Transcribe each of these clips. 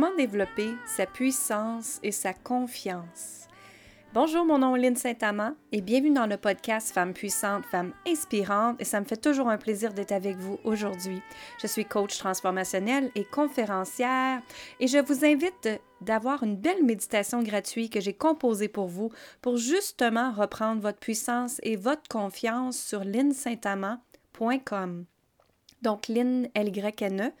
Comment développer sa puissance et sa confiance? Bonjour, mon nom est Lynne Saint-Amand et bienvenue dans le podcast Femmes puissantes, Femmes inspirantes et ça me fait toujours un plaisir d'être avec vous aujourd'hui. Je suis coach transformationnelle et conférencière et je vous invite d'avoir une belle méditation gratuite que j'ai composée pour vous pour justement reprendre votre puissance et votre confiance sur linsaintamand.com. Donc, Lynn, L-Y-N-E,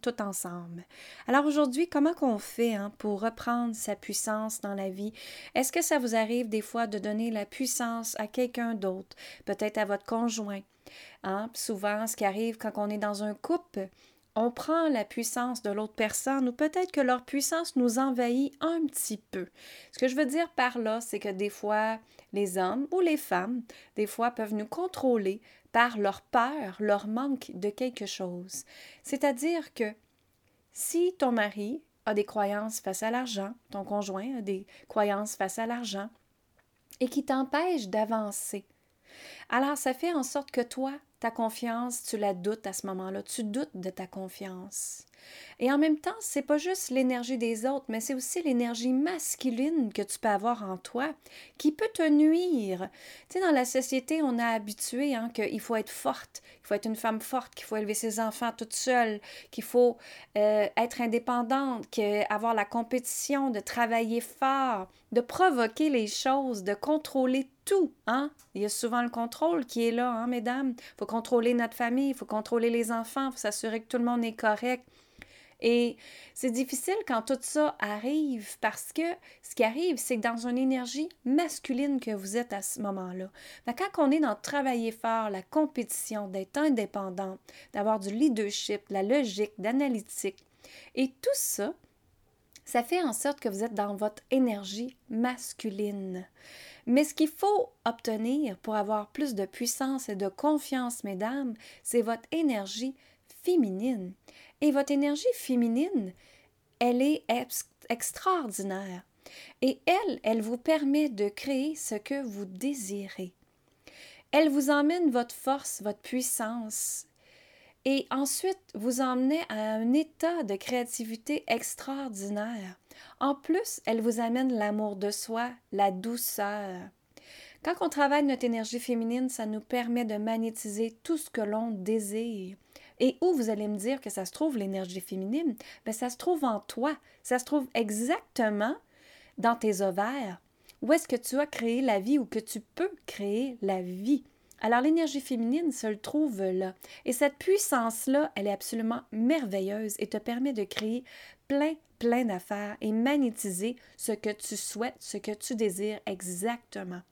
Tout ensemble. Alors aujourd'hui, comment qu'on fait hein, pour reprendre sa puissance dans la vie? Est-ce que ça vous arrive des fois de donner la puissance à quelqu'un d'autre, peut-être à votre conjoint? Hein? Souvent, ce qui arrive quand on est dans un couple, on prend la puissance de l'autre personne ou peut-être que leur puissance nous envahit un petit peu. Ce que je veux dire par là, c'est que des fois, les hommes ou les femmes, des fois, peuvent nous contrôler par leur peur, leur manque de quelque chose. C'est-à-dire que si ton mari a des croyances face à l'argent, ton conjoint a des croyances face à l'argent, et qui t'empêchent d'avancer, alors ça fait en sorte que toi, ta confiance, tu la doutes à ce moment-là. Tu doutes de ta confiance. Et en même temps, c'est pas juste l'énergie des autres, mais c'est aussi l'énergie masculine que tu peux avoir en toi qui peut te nuire. Tu sais, dans la société, on a habitué hein, qu'il faut être forte, qu'il faut être une femme forte, qu'il faut élever ses enfants toute seule, qu'il faut euh, être indépendante, avoir la compétition, de travailler fort, de provoquer les choses, de contrôler tout. Hein? Il y a souvent le contrôle qui est là, hein, mesdames. Il faut contrôler notre famille, il faut contrôler les enfants, il faut s'assurer que tout le monde est correct. Et c'est difficile quand tout ça arrive parce que ce qui arrive, c'est que dans une énergie masculine que vous êtes à ce moment-là. Quand on est dans travailler fort, la compétition, d'être indépendant, d'avoir du leadership, la logique, d'analytique, et tout ça, ça fait en sorte que vous êtes dans votre énergie masculine. Mais ce qu'il faut obtenir pour avoir plus de puissance et de confiance, mesdames, c'est votre énergie féminine. Et votre énergie féminine, elle est extraordinaire. Et elle, elle vous permet de créer ce que vous désirez. Elle vous emmène votre force, votre puissance. Et ensuite, vous emmenez à un état de créativité extraordinaire. En plus, elle vous amène l'amour de soi, la douceur. Quand on travaille notre énergie féminine, ça nous permet de magnétiser tout ce que l'on désire. Et où vous allez me dire que ça se trouve, l'énergie féminine? Bien, ça se trouve en toi. Ça se trouve exactement dans tes ovaires. Où est-ce que tu as créé la vie ou que tu peux créer la vie? Alors l'énergie féminine se le trouve là. Et cette puissance-là, elle est absolument merveilleuse et te permet de créer plein, plein d'affaires et magnétiser ce que tu souhaites, ce que tu désires exactement.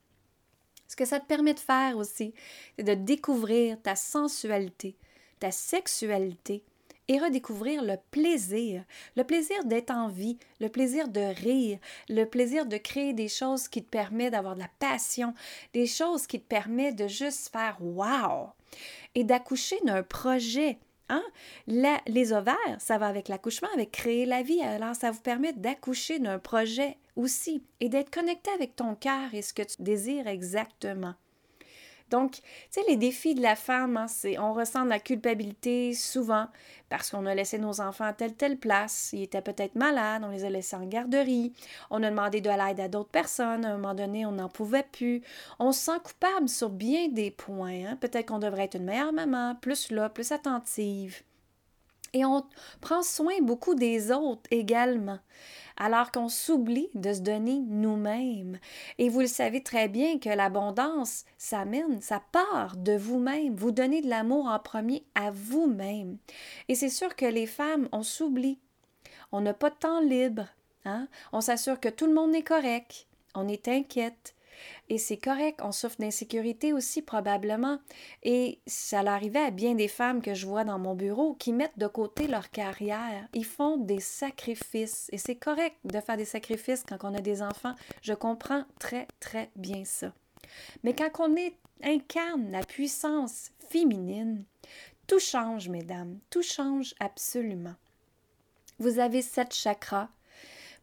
Ce que ça te permet de faire aussi, c'est de découvrir ta sensualité, ta sexualité et redécouvrir le plaisir, le plaisir d'être en vie, le plaisir de rire, le plaisir de créer des choses qui te permettent d'avoir de la passion, des choses qui te permettent de juste faire wow et d'accoucher d'un projet. Hein? les ovaires, ça va avec l'accouchement, avec créer la vie. Alors, ça vous permet d'accoucher d'un projet aussi et d'être connecté avec ton cœur et ce que tu désires exactement. Donc, tu sais, les défis de la femme, hein, c'est on ressent de la culpabilité souvent parce qu'on a laissé nos enfants à telle telle place, ils étaient peut-être malades, on les a laissés en garderie, on a demandé de l'aide à d'autres personnes, à un moment donné, on n'en pouvait plus. On se sent coupable sur bien des points. Hein. Peut-être qu'on devrait être une meilleure maman, plus là, plus attentive. Et on prend soin beaucoup des autres également alors qu'on s'oublie de se donner nous-mêmes. Et vous le savez très bien que l'abondance, ça mène, ça part de vous-même. Vous donnez de l'amour en premier à vous-même. Et c'est sûr que les femmes, on s'oublie. On n'a pas de temps libre. Hein? On s'assure que tout le monde est correct. On est inquiète. Et c'est correct, on souffre d'insécurité aussi probablement. Et ça arrivait à bien des femmes que je vois dans mon bureau qui mettent de côté leur carrière. Ils font des sacrifices. Et c'est correct de faire des sacrifices quand on a des enfants. Je comprends très, très bien ça. Mais quand on incarne la puissance féminine, tout change, mesdames. Tout change absolument. Vous avez sept chakras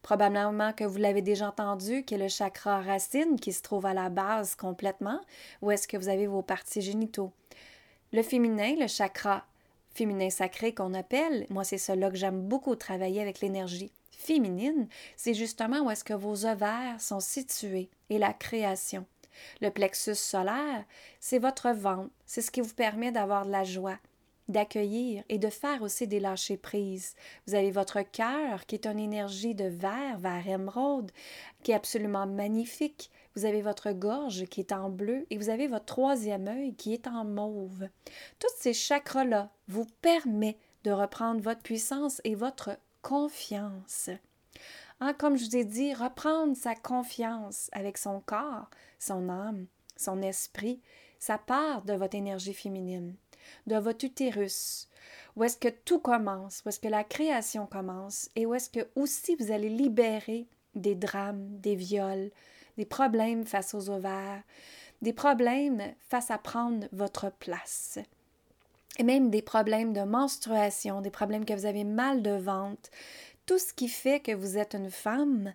Probablement que vous l'avez déjà entendu, qui est le chakra racine qui se trouve à la base complètement, où est-ce que vous avez vos parties génitaux. Le féminin, le chakra féminin sacré qu'on appelle, moi c'est cela que j'aime beaucoup travailler avec l'énergie féminine, c'est justement où est-ce que vos ovaires sont situés et la création. Le plexus solaire, c'est votre ventre, c'est ce qui vous permet d'avoir de la joie, d'accueillir et de faire aussi des lâcher prises. Vous avez votre cœur qui est une énergie de vert, vert émeraude, qui est absolument magnifique. Vous avez votre gorge qui est en bleu et vous avez votre troisième œil qui est en mauve. Tous ces chakras-là vous permettent de reprendre votre puissance et votre confiance. Hein, comme je vous ai dit, reprendre sa confiance avec son corps, son âme, son esprit, ça part de votre énergie féminine de votre utérus, où est-ce que tout commence, où est-ce que la création commence, et où est-ce que aussi vous allez libérer des drames, des viols, des problèmes face aux ovaires, des problèmes face à prendre votre place. Et même des problèmes de menstruation, des problèmes que vous avez mal de ventre, tout ce qui fait que vous êtes une femme,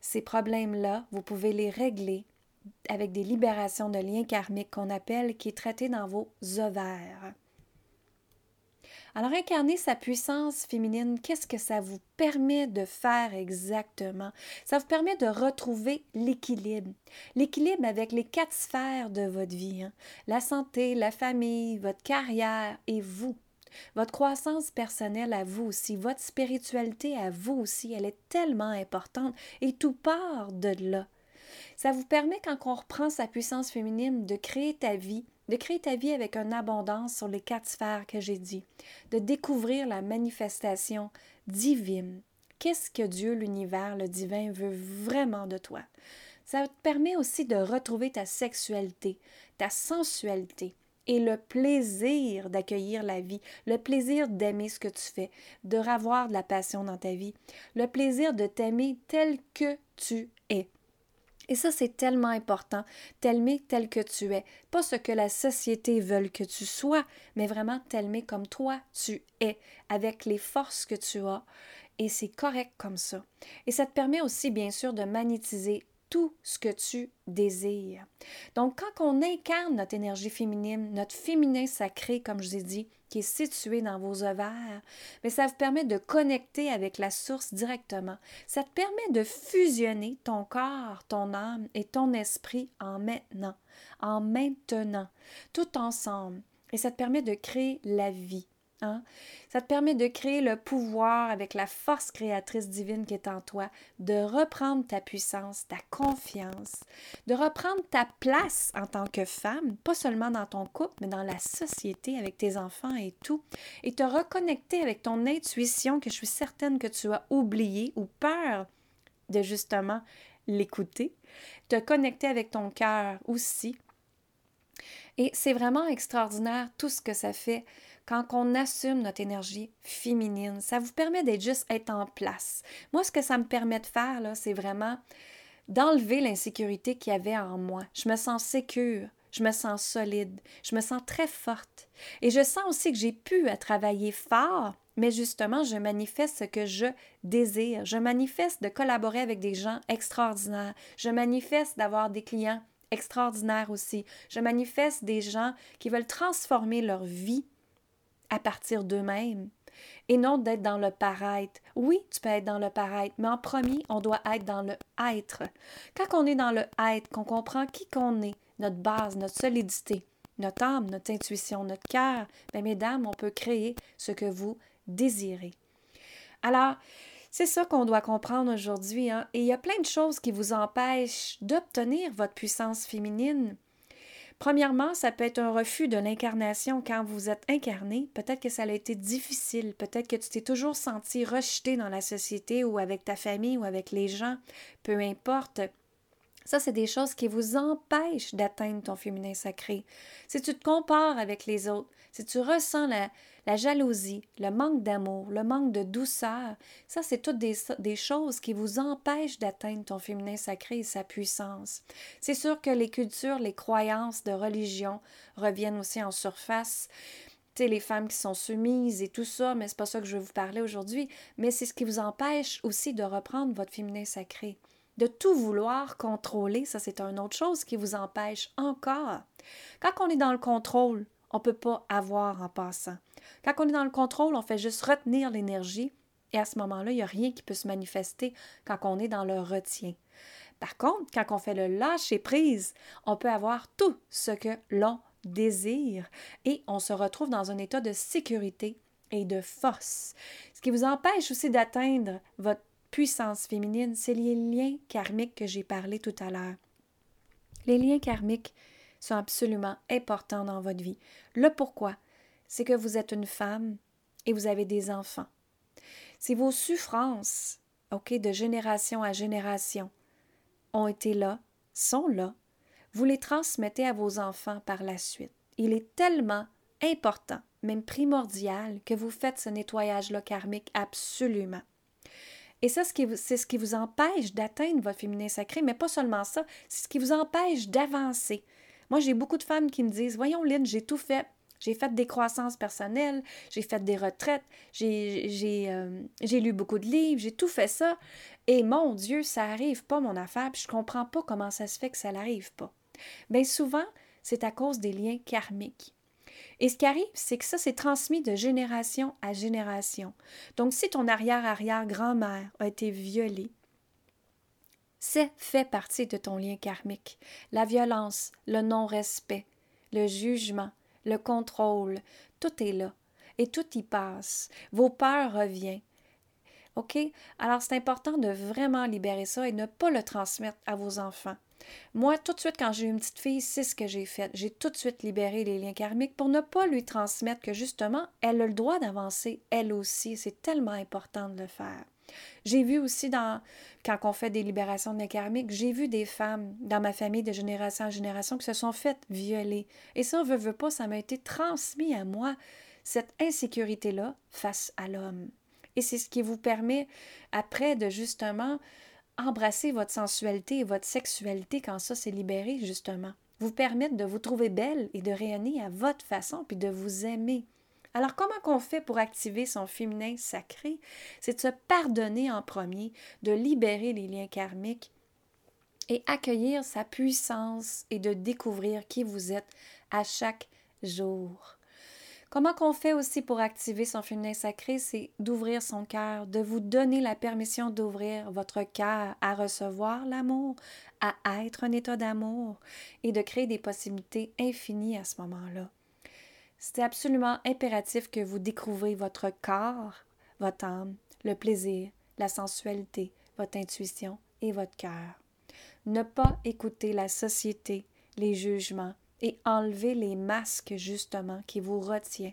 ces problèmes-là, vous pouvez les régler avec des libérations de liens karmiques qu'on appelle, qui est traité dans vos ovaires. Alors, incarner sa puissance féminine, qu'est-ce que ça vous permet de faire exactement? Ça vous permet de retrouver l'équilibre. L'équilibre avec les quatre sphères de votre vie. Hein. La santé, la famille, votre carrière et vous. Votre croissance personnelle à vous aussi, votre spiritualité à vous aussi, elle est tellement importante et tout part de là. Ça vous permet, quand on reprend sa puissance féminine, de créer ta vie, de créer ta vie avec une abondance sur les quatre sphères que j'ai dit, de découvrir la manifestation divine. Qu'est-ce que Dieu, l'univers, le divin veut vraiment de toi? Ça te permet aussi de retrouver ta sexualité, ta sensualité et le plaisir d'accueillir la vie, le plaisir d'aimer ce que tu fais, de revoir de la passion dans ta vie, le plaisir de t'aimer tel que tu es. Et ça, c'est tellement important, t'aimer tel que tu es. Pas ce que la société veut que tu sois, mais vraiment t'aimer comme toi tu es, avec les forces que tu as. Et c'est correct comme ça. Et ça te permet aussi, bien sûr, de magnétiser tout ce que tu désires. Donc, quand on incarne notre énergie féminine, notre féminin sacré, comme je vous ai dit, qui est situé dans vos ovaires, mais ça vous permet de connecter avec la source directement. Ça te permet de fusionner ton corps, ton âme et ton esprit en maintenant, en maintenant, tout ensemble. Et ça te permet de créer la vie. Hein? Ça te permet de créer le pouvoir avec la force créatrice divine qui est en toi, de reprendre ta puissance, ta confiance, de reprendre ta place en tant que femme, pas seulement dans ton couple, mais dans la société, avec tes enfants et tout, et te reconnecter avec ton intuition que je suis certaine que tu as oublié ou peur de justement l'écouter, te connecter avec ton cœur aussi. Et c'est vraiment extraordinaire tout ce que ça fait quand on assume notre énergie féminine, ça vous permet d'être juste être en place. Moi, ce que ça me permet de faire, là, c'est vraiment d'enlever l'insécurité qu'il y avait en moi. Je me sens sécure, je me sens solide, je me sens très forte. Et je sens aussi que j'ai pu à travailler fort, mais justement, je manifeste ce que je désire. Je manifeste de collaborer avec des gens extraordinaires. Je manifeste d'avoir des clients extraordinaires aussi. Je manifeste des gens qui veulent transformer leur vie à partir d'eux-mêmes et non d'être dans le paraître. Oui, tu peux être dans le paraître, mais en premier, on doit être dans le être. Quand on est dans le être, qu'on comprend qui qu'on est, notre base, notre solidité, notre âme, notre intuition, notre cœur, bien, mesdames, on peut créer ce que vous désirez. Alors, c'est ça qu'on doit comprendre aujourd'hui. Hein? Et il y a plein de choses qui vous empêchent d'obtenir votre puissance féminine. Premièrement, ça peut être un refus de l'incarnation quand vous êtes incarné. Peut-être que ça a été difficile, peut-être que tu t'es toujours senti rejeté dans la société ou avec ta famille ou avec les gens, peu importe. Ça, c'est des choses qui vous empêchent d'atteindre ton féminin sacré. Si tu te compares avec les autres, si tu ressens la, jalousie, le manque d'amour, le manque de douceur, ça, c'est toutes des, choses qui vous empêchent d'atteindre ton féminin sacré et sa puissance. C'est sûr que les cultures, les croyances de religion reviennent aussi en surface. Tu sais, les femmes qui sont soumises et tout ça, mais c'est pas ça que je vais vous parler aujourd'hui, mais c'est ce qui vous empêche aussi de reprendre votre féminin sacré. De tout vouloir contrôler, ça c'est une autre chose qui vous empêche encore. Quand on est dans le contrôle, on ne peut pas avoir en passant. Quand on est dans le contrôle, on fait juste retenir l'énergie et à ce moment-là, il n'y a rien qui peut se manifester quand on est dans le retien. Par contre, quand on fait le lâcher prise, on peut avoir tout ce que l'on désire et on se retrouve dans un état de sécurité et de force. Ce qui vous empêche aussi d'atteindre votre puissance féminine, c'est les liens karmiques que j'ai parlé tout à l'heure. Les liens karmiques sont absolument importants dans votre vie. Le pourquoi, c'est que vous êtes une femme et vous avez des enfants. Si vos souffrances, OK, de génération à génération, ont été là, sont là, vous les transmettez à vos enfants par la suite. Il est tellement important, même primordial, que vous faites ce nettoyage-là karmique absolument. Et ça, c'est ce qui vous empêche d'atteindre votre féminin sacré, mais pas seulement ça, c'est ce qui vous empêche d'avancer. Moi, j'ai beaucoup de femmes qui me disent Voyons, Lynn, j'ai tout fait. J'ai fait des croissances personnelles, j'ai fait des retraites, euh, j'ai lu beaucoup de livres, j'ai tout fait ça. Et mon Dieu, ça arrive pas, mon affaire, puis je comprends pas comment ça se fait que ça n'arrive pas. Bien souvent, c'est à cause des liens karmiques. Et ce qui arrive, c'est que ça, c'est transmis de génération à génération. Donc, si ton arrière-arrière-grand-mère a été violée, c'est fait partie de ton lien karmique. La violence, le non-respect, le jugement, le contrôle, tout est là. Et tout y passe. Vos peurs reviennent. OK? Alors, c'est important de vraiment libérer ça et ne pas le transmettre à vos enfants. Moi, tout de suite, quand j'ai eu une petite fille, c'est ce que j'ai fait. J'ai tout de suite libéré les liens karmiques pour ne pas lui transmettre que justement, elle a le droit d'avancer, elle aussi. C'est tellement important de le faire. J'ai vu aussi dans quand on fait des libérations de karmiques, j'ai vu des femmes dans ma famille de génération en génération qui se sont faites violer. Et ça, veut, veut pas, ça m'a été transmis à moi, cette insécurité-là face à l'homme. Et c'est ce qui vous permet après de justement embrasser votre sensualité et votre sexualité quand ça s'est libéré, justement. Vous permettre de vous trouver belle et de rayonner à votre façon, puis de vous aimer. Alors, comment qu'on fait pour activer son féminin sacré? C'est de se pardonner en premier, de libérer les liens karmiques et accueillir sa puissance et de découvrir qui vous êtes à chaque jour. Comment qu'on fait aussi pour activer son féminin sacré, c'est d'ouvrir son cœur, de vous donner la permission d'ouvrir votre cœur à recevoir l'amour, à être un état d'amour et de créer des possibilités infinies à ce moment-là. C'est absolument impératif que vous découvrez votre corps, votre âme, le plaisir, la sensualité, votre intuition et votre cœur. Ne pas écouter la société, les jugements, et enlever les masques justement qui vous retiennent.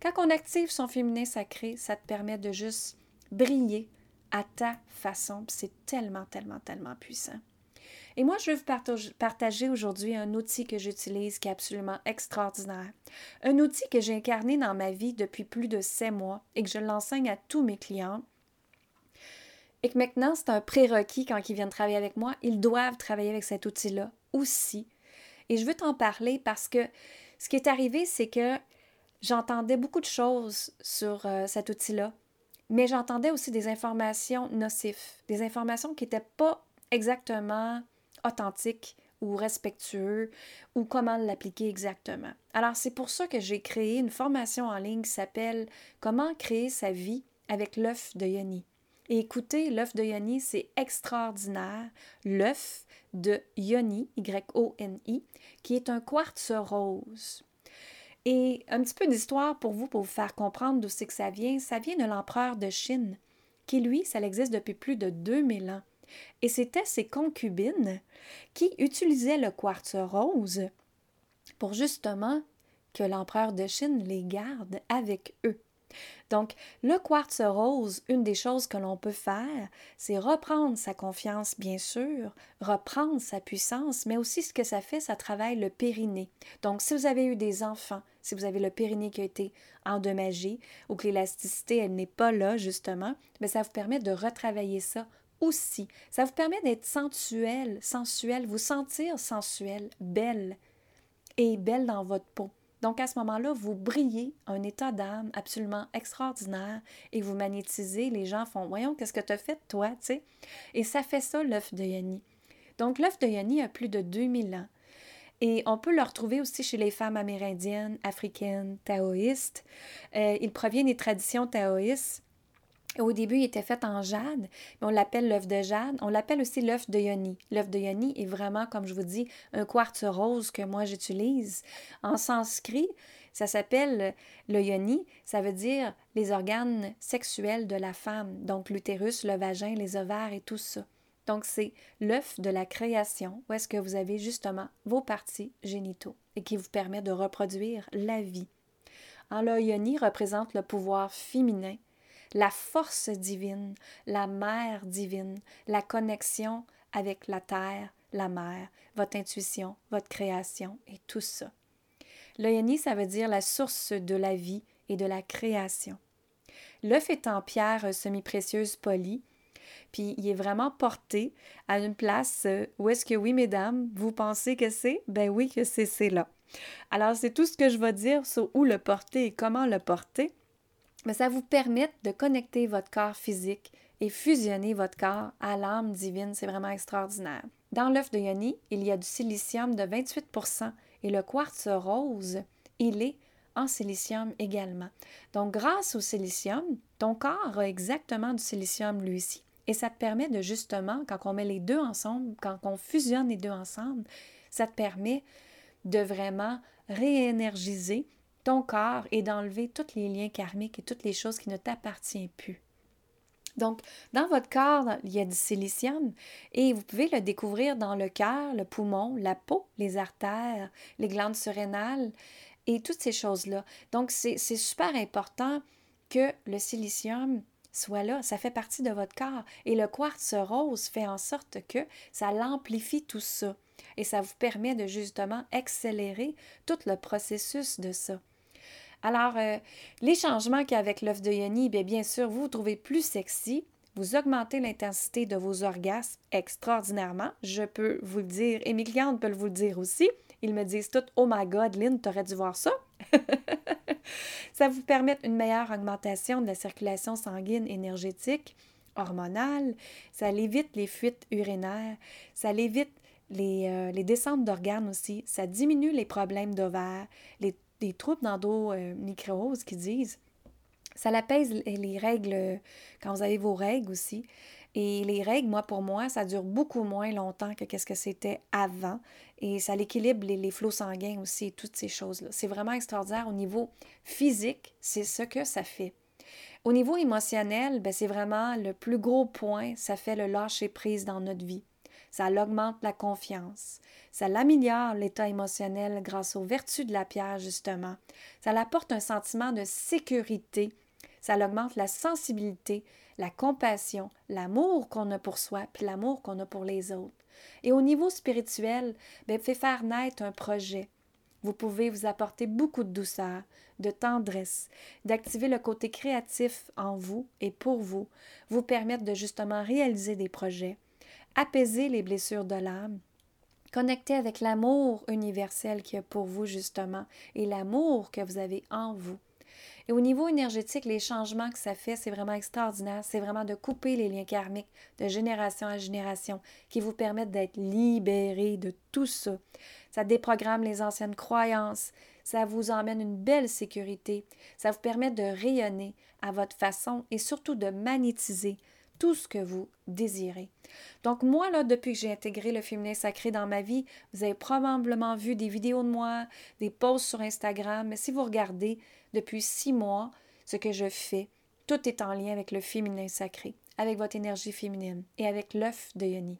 Quand on active son féminin sacré, ça te permet de juste briller à ta façon. C'est tellement, tellement, tellement puissant. Et moi, je vais vous partager aujourd'hui un outil que j'utilise qui est absolument extraordinaire. Un outil que j'ai incarné dans ma vie depuis plus de sept mois et que je l'enseigne à tous mes clients. Et que maintenant, c'est un prérequis quand ils viennent travailler avec moi. Ils doivent travailler avec cet outil-là aussi et je veux t'en parler parce que ce qui est arrivé, c'est que j'entendais beaucoup de choses sur euh, cet outil-là, mais j'entendais aussi des informations nocives, des informations qui n'étaient pas exactement authentiques ou respectueux ou comment l'appliquer exactement. Alors c'est pour ça que j'ai créé une formation en ligne qui s'appelle Comment créer sa vie avec l'œuf de Yoni. Et écoutez, l'œuf de Yoni, c'est extraordinaire. L'œuf de Yoni, Y-O-N-I, qui est un quartz rose. Et un petit peu d'histoire pour vous, pour vous faire comprendre d'où c'est que ça vient. Ça vient de l'empereur de Chine, qui lui, ça existe depuis plus de 2000 ans. Et c'était ses concubines qui utilisaient le quartz rose pour justement que l'empereur de Chine les garde avec eux. Donc, le quartz rose, une des choses que l'on peut faire, c'est reprendre sa confiance, bien sûr, reprendre sa puissance, mais aussi ce que ça fait, ça travaille le périnée. Donc, si vous avez eu des enfants, si vous avez le périnée qui a été endommagé ou que l'élasticité, elle n'est pas là, justement, mais ça vous permet de retravailler ça aussi. Ça vous permet d'être sensuel, sensuel, vous sentir sensuel, belle et belle dans votre peau. Donc à ce moment-là, vous brillez un état d'âme absolument extraordinaire et vous magnétisez. Les gens font Voyons, qu'est-ce que tu as fait, toi, tu sais? Et ça fait ça, l'œuf de Yanni. Donc l'œuf de Yanni a plus de 2000 ans. Et on peut le retrouver aussi chez les femmes amérindiennes, africaines, taoïstes. Euh, il provient des traditions taoïstes. Au début, il était fait en jade, on l'appelle l'œuf de jade. On l'appelle aussi l'œuf de yoni. L'œuf de yoni est vraiment, comme je vous dis, un quartz rose que moi j'utilise. En sanskrit, ça s'appelle le yoni. Ça veut dire les organes sexuels de la femme, donc l'utérus, le vagin, les ovaires et tout ça. Donc, c'est l'œuf de la création, où est-ce que vous avez justement vos parties génitaux et qui vous permet de reproduire la vie. En l'Oyoni représente le pouvoir féminin, la force divine, la mère divine, la connexion avec la terre, la mer, votre intuition, votre création et tout ça. L'Oyoni, ça veut dire la source de la vie et de la création. L'œuf est en pierre semi-précieuse polie puis il est vraiment porté à une place euh, où est-ce que oui, mesdames, vous pensez que c'est? Ben oui, que c'est c'est là. Alors, c'est tout ce que je vais dire sur où le porter et comment le porter. Mais ça vous permet de connecter votre corps physique et fusionner votre corps à l'âme divine. C'est vraiment extraordinaire. Dans l'œuf de Yoni, il y a du silicium de 28% et le quartz rose, il est en silicium également. Donc, grâce au silicium, ton corps a exactement du silicium lui aussi. Et ça te permet de justement, quand on met les deux ensemble, quand on fusionne les deux ensemble, ça te permet de vraiment réénergiser ton corps et d'enlever tous les liens karmiques et toutes les choses qui ne t'appartiennent plus. Donc, dans votre corps, il y a du silicium et vous pouvez le découvrir dans le cœur, le poumon, la peau, les artères, les glandes surrénales et toutes ces choses-là. Donc, c'est super important que le silicium soit là. Ça fait partie de votre corps. Et le quartz rose fait en sorte que ça l'amplifie tout ça. Et ça vous permet de justement accélérer tout le processus de ça. Alors, euh, les changements qu'il y a avec l'œuf de Yoni, bien, bien sûr, vous vous trouvez plus sexy, vous augmentez l'intensité de vos orgasmes extraordinairement. Je peux vous le dire, et mes clientes peuvent vous le dire aussi. Ils me disent tout Oh my God, Lynn, t'aurais dû voir ça. ça vous permet une meilleure augmentation de la circulation sanguine énergétique, hormonale, ça l'évite les fuites urinaires, ça l'évite les, euh, les, descentes d'organes aussi, ça diminue les problèmes d'ovaires, les, les, troubles d'endométriose qui disent. Ça l'apaise les règles quand vous avez vos règles aussi. Et les règles, moi, pour moi, ça dure beaucoup moins longtemps que ce que c'était avant. Et ça l'équilibre les, les, flots sanguins aussi et toutes ces choses-là. C'est vraiment extraordinaire au niveau physique, c'est ce que ça fait. Au niveau émotionnel, ben, c'est vraiment le plus gros point, ça fait le lâcher prise dans notre vie. Ça augmente la confiance. Ça l'améliore l'état émotionnel grâce aux vertus de la pierre, justement. Ça apporte un sentiment de sécurité. Ça augmente la sensibilité, la compassion, l'amour qu'on a pour soi, puis l'amour qu'on a pour les autres. Et au niveau spirituel, bien, fait faire naître un projet. Vous pouvez vous apporter beaucoup de douceur, de tendresse, d'activer le côté créatif en vous et pour vous, vous permettre de justement réaliser des projets, apaiser les blessures de l'âme, connecter avec l'amour universel qu'il y a pour vous justement et l'amour que vous avez en vous. Et au niveau énergétique, les changements que ça fait, c'est vraiment extraordinaire. C'est vraiment de couper les liens karmiques de génération à génération qui vous permettent d'être libérés de tout ça. Ça déprogramme les anciennes croyances. Ça vous emmène une belle sécurité. Ça vous permet de rayonner à votre façon et surtout de magnétiser tout ce que vous désirez. Donc moi, là, depuis que j'ai intégré le féminin sacré dans ma vie, vous avez probablement vu des vidéos de moi, des posts sur Instagram, mais si vous regardez depuis six mois, ce que je fais, tout est en lien avec le féminin sacré, avec votre énergie féminine et avec l'œuf de Yoni.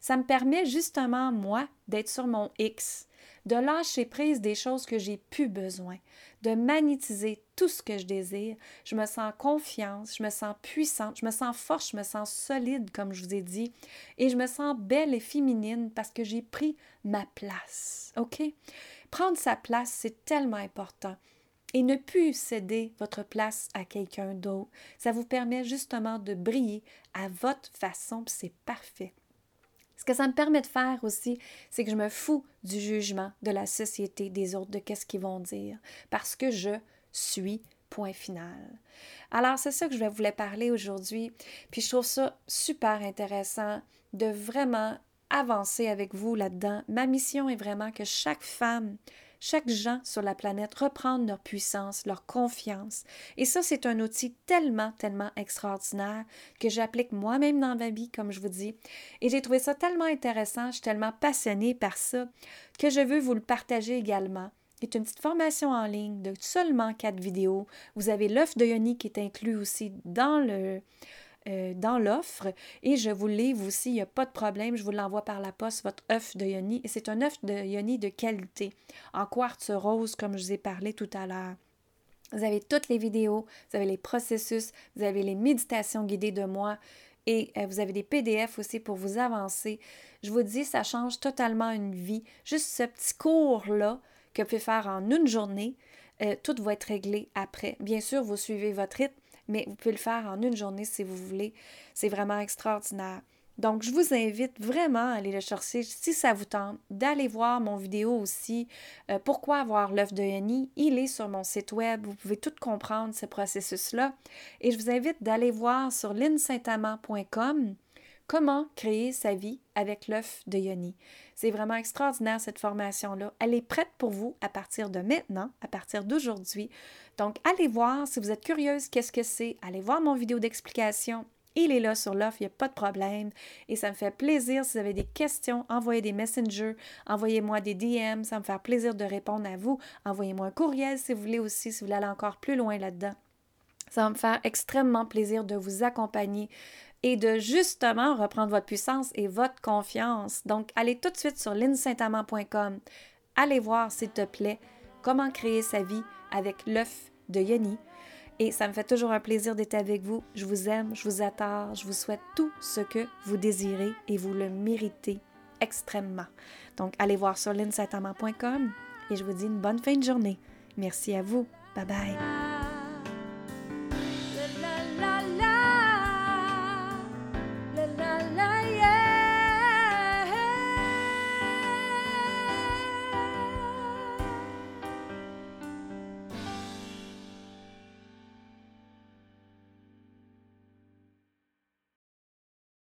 Ça me permet justement, moi, d'être sur mon X, de lâcher prise des choses que j'ai plus besoin, de magnétiser tout ce que je désire. Je me sens confiance, je me sens puissante, je me sens forte, je me sens solide, comme je vous ai dit, et je me sens belle et féminine parce que j'ai pris ma place. OK? Prendre sa place, c'est tellement important. Et ne plus céder votre place à quelqu'un d'autre, ça vous permet justement de briller à votre façon, c'est parfait. Ce que ça me permet de faire aussi, c'est que je me fous du jugement de la société, des autres, de qu'est-ce qu'ils vont dire, parce que je suis point final. Alors, c'est ça que je vous parler aujourd'hui. Puis je trouve ça super intéressant de vraiment avancer avec vous là-dedans. Ma mission est vraiment que chaque femme, chaque gens sur la planète reprennent leur puissance, leur confiance. Et ça, c'est un outil tellement, tellement extraordinaire que j'applique moi-même dans ma vie, comme je vous dis. Et j'ai trouvé ça tellement intéressant, je suis tellement passionnée par ça, que je veux vous le partager également. C'est une petite formation en ligne de seulement quatre vidéos. Vous avez l'œuf de Yoni qui est inclus aussi dans le, euh, dans l'offre et je vous livre aussi, il n'y a pas de problème, je vous l'envoie par la poste, votre œuf de yoni. Et c'est un œuf de yoni de qualité, en quartz rose, comme je vous ai parlé tout à l'heure. Vous avez toutes les vidéos, vous avez les processus, vous avez les méditations guidées de moi et euh, vous avez des PDF aussi pour vous avancer. Je vous dis, ça change totalement une vie. Juste ce petit cours-là que vous pouvez faire en une journée, euh, tout va être réglé après. Bien sûr, vous suivez votre rythme, mais vous pouvez le faire en une journée si vous voulez. C'est vraiment extraordinaire. Donc, je vous invite vraiment à aller le chercher si ça vous tente, d'aller voir mon vidéo aussi. Euh, pourquoi avoir l'œuf de Yanni? Il est sur mon site web. Vous pouvez tout comprendre ce processus-là. Et je vous invite d'aller voir sur linsaintamant.com comment créer sa vie avec l'œuf de Yoni. C'est vraiment extraordinaire cette formation-là. Elle est prête pour vous à partir de maintenant, à partir d'aujourd'hui. Donc, allez voir si vous êtes curieuse, qu'est-ce que c'est. Allez voir mon vidéo d'explication. Il est là sur l'offre, il n'y a pas de problème. Et ça me fait plaisir si vous avez des questions, envoyez des messengers, envoyez-moi des DM, ça me fait plaisir de répondre à vous. Envoyez-moi un courriel si vous voulez aussi, si vous voulez aller encore plus loin là-dedans. Ça va me faire extrêmement plaisir de vous accompagner et de justement reprendre votre puissance et votre confiance. Donc, allez tout de suite sur linsaintamant.com. Allez voir, s'il te plaît, comment créer sa vie avec l'œuf de Yoni. Et ça me fait toujours un plaisir d'être avec vous. Je vous aime, je vous attends, je vous souhaite tout ce que vous désirez et vous le méritez extrêmement. Donc, allez voir sur linsaintamant.com et je vous dis une bonne fin de journée. Merci à vous. Bye bye.